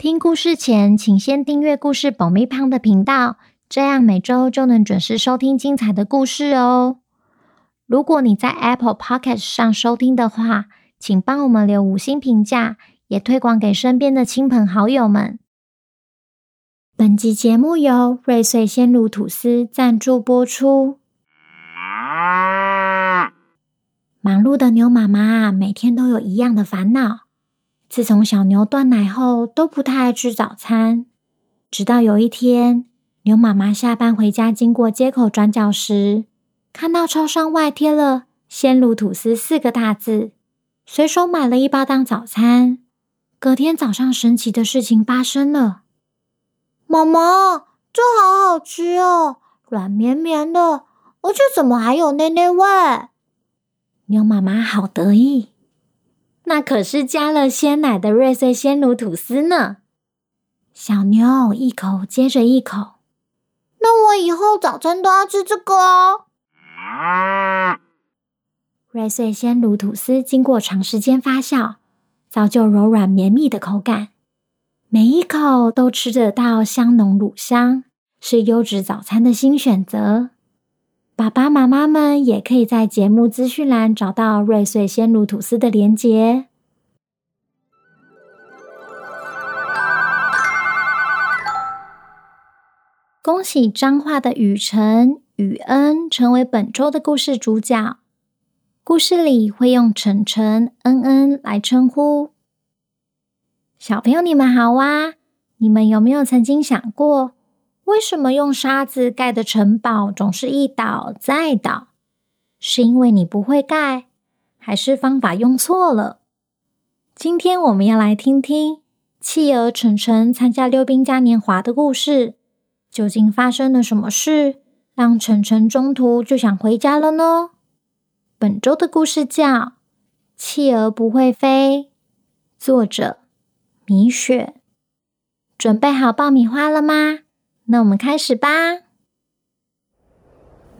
听故事前，请先订阅故事保密胖的频道，这样每周就能准时收听精彩的故事哦。如果你在 Apple Podcast 上收听的话，请帮我们留五星评价，也推广给身边的亲朋好友们。本集节目由瑞穗鲜乳吐司赞助播出。忙碌的牛妈妈每天都有一样的烦恼。自从小牛断奶后，都不太爱吃早餐。直到有一天，牛妈妈下班回家，经过街口转角时，看到超商外贴了“鲜乳吐司”四个大字，随手买了一包当早餐。隔天早上，神奇的事情发生了：“妈妈，这好好吃哦，软绵绵的，而且怎么还有内内味？”牛妈妈好得意。那可是加了鲜奶的瑞穗鲜乳吐司呢！小牛一口接着一口。那我以后早餐都要吃这个哦。瑞穗鲜乳吐司经过长时间发酵，造就柔软绵密的口感，每一口都吃得到香浓乳香，是优质早餐的新选择。爸爸妈妈们也可以在节目资讯栏找到瑞穗鲜乳吐司的连结。恭喜彰化的雨辰、雨恩成为本周的故事主角。故事里会用晨晨、恩恩来称呼。小朋友，你们好啊！你们有没有曾经想过，为什么用沙子盖的城堡总是一倒再倒？是因为你不会盖，还是方法用错了？今天我们要来听听企鹅晨晨参加溜冰嘉年华的故事。究竟发生了什么事，让晨晨中途就想回家了呢？本周的故事叫《企鹅不会飞》，作者米雪。准备好爆米花了吗？那我们开始吧。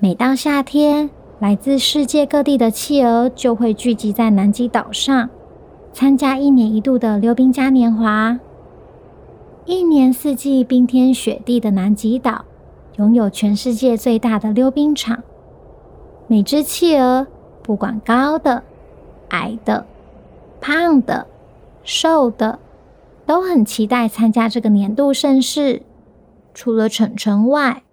每到夏天，来自世界各地的企鹅就会聚集在南极岛上，参加一年一度的溜冰嘉年华。一年四季冰天雪地的南极岛，拥有全世界最大的溜冰场。每只企鹅，不管高的、矮的、胖的、瘦的，都很期待参加这个年度盛事。除了晨晨外，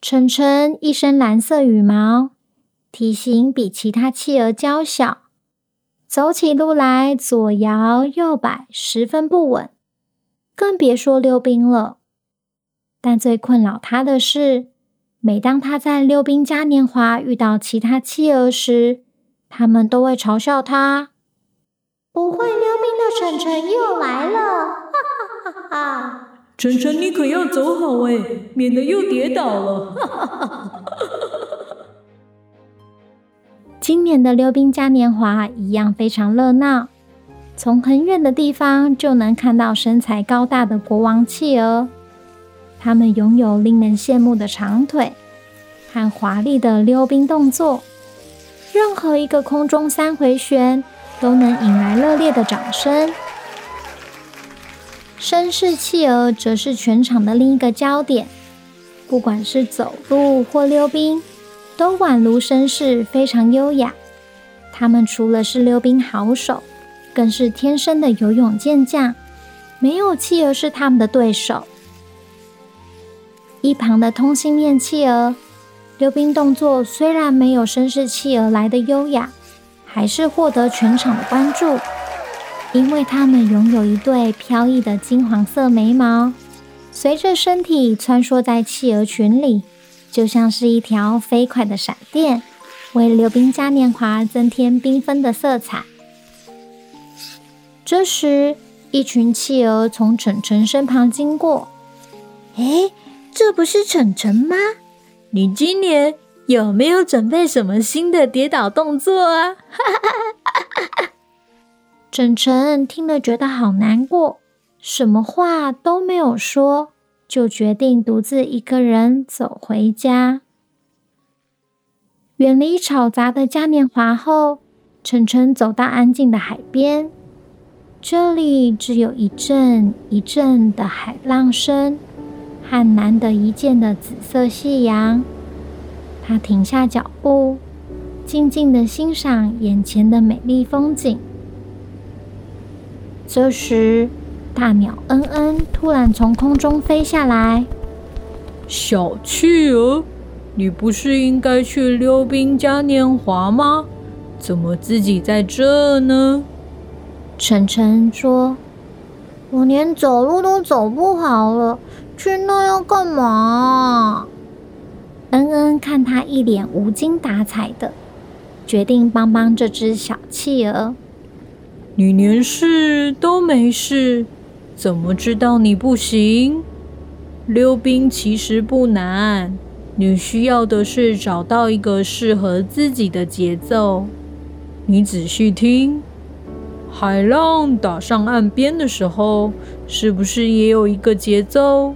晨晨一身蓝色羽毛，体型比其他企鹅娇小，走起路来左摇右摆，十分不稳，更别说溜冰了。但最困扰他的是，每当他在溜冰嘉年华遇到其他企鹅时，他们都会嘲笑他：“不会溜冰的晨晨又来了！”哈哈哈哈。晨晨，你可要走好哎，免得又跌倒了。今年的溜冰嘉年华一样非常热闹，从很远的地方就能看到身材高大的国王企鹅。他们拥有令人羡慕的长腿和华丽的溜冰动作，任何一个空中三回旋都能引来热烈的掌声。绅士企鹅则是全场的另一个焦点，不管是走路或溜冰，都宛如绅士，非常优雅。他们除了是溜冰好手，更是天生的游泳健将，没有企鹅是他们的对手。一旁的通心面企鹅，溜冰动作虽然没有绅士企鹅来的优雅，还是获得全场的关注。因为它们拥有一对飘逸的金黄色眉毛，随着身体穿梭在企鹅群里，就像是一条飞快的闪电，为溜冰嘉年华增添缤纷的色彩。这时，一群企鹅从晨晨身旁经过，诶，这不是晨晨吗？你今年有没有准备什么新的跌倒动作啊？晨晨听了觉得好难过，什么话都没有说，就决定独自一个人走回家。远离吵杂的嘉年华后，晨晨走到安静的海边，这里只有一阵一阵的海浪声和难得一见的紫色夕阳。他停下脚步，静静的欣赏眼前的美丽风景。这时，大鸟恩恩突然从空中飞下来，小企鹅。你不是应该去溜冰嘉年华吗？怎么自己在这呢？晨晨说：“我连走路都走不好了，去那要干嘛？”恩恩看他一脸无精打采的，决定帮帮这只小企鹅。你连试都没试，怎么知道你不行？溜冰其实不难。你需要的是找到一个适合自己的节奏。你仔细听，海浪打上岸边的时候，是不是也有一个节奏？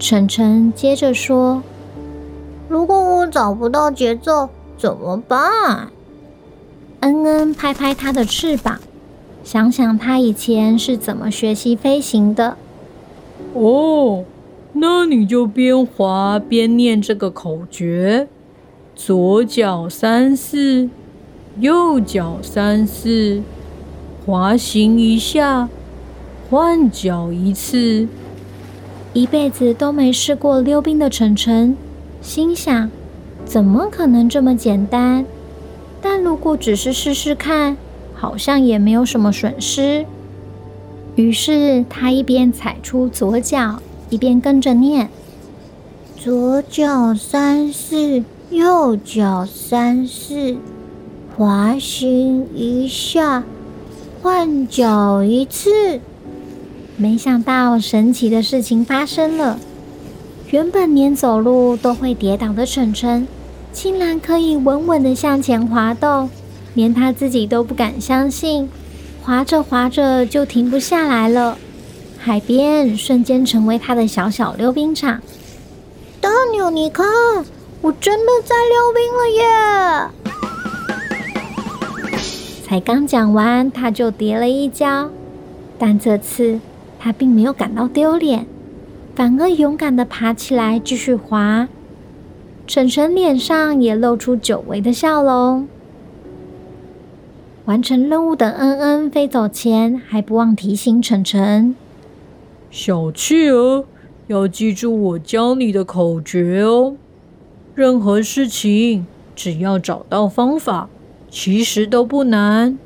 晨晨接着说：“如果我找不到节奏怎么办？”恩恩拍拍它的翅膀，想想它以前是怎么学习飞行的。哦。那你就边滑边念这个口诀：左脚三四，右脚三四，滑行一下，换脚一次。一辈子都没试过溜冰的晨晨，心想：怎么可能这么简单？但如果只是试试看，好像也没有什么损失。于是他一边踩出左脚。一边跟着念：左脚三四，右脚三四，滑行一下，换脚一次。没想到神奇的事情发生了，原本连走路都会跌倒的晨晨，竟然可以稳稳的向前滑动，连他自己都不敢相信，滑着滑着就停不下来了。海边瞬间成为他的小小溜冰场。大牛，你看，我真的在溜冰了耶！才刚讲完，他就跌了一跤，但这次他并没有感到丢脸，反而勇敢的爬起来继续滑。晨晨脸上也露出久违的笑容。完成任务的恩恩飞走前，还不忘提醒晨晨。小企鹅，要记住我教你的口诀哦。任何事情只要找到方法，其实都不难。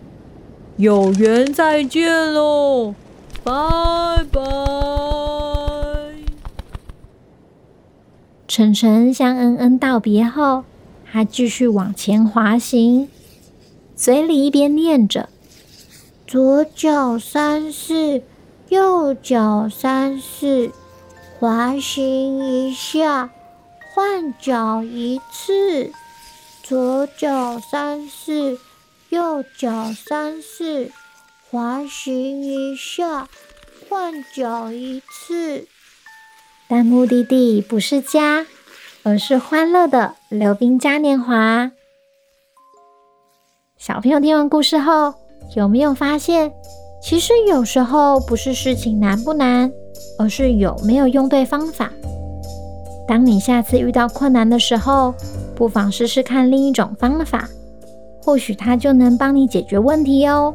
有缘再见喽，拜拜。晨晨向恩恩道别后，他继续往前滑行，嘴里一边念着：“左脚三四。”右脚三四，滑行一下，换脚一次。左脚三四，右脚三四，滑行一下，换脚一次。但目的地不是家，而是欢乐的溜冰嘉年华。小朋友听完故事后，有没有发现？其实有时候不是事情难不难，而是有没有用对方法。当你下次遇到困难的时候，不妨试试看另一种方法，或许它就能帮你解决问题哦。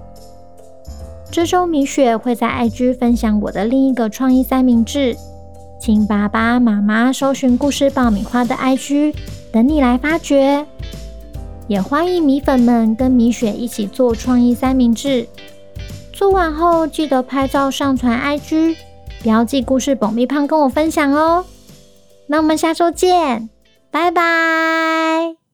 这周米雪会在 IG 分享我的另一个创意三明治，请爸爸妈妈搜寻故事爆米花的 IG，等你来发掘。也欢迎米粉们跟米雪一起做创意三明治。做完后记得拍照上传 IG，标记故事爆米胖跟我分享哦。那我们下周见，拜拜。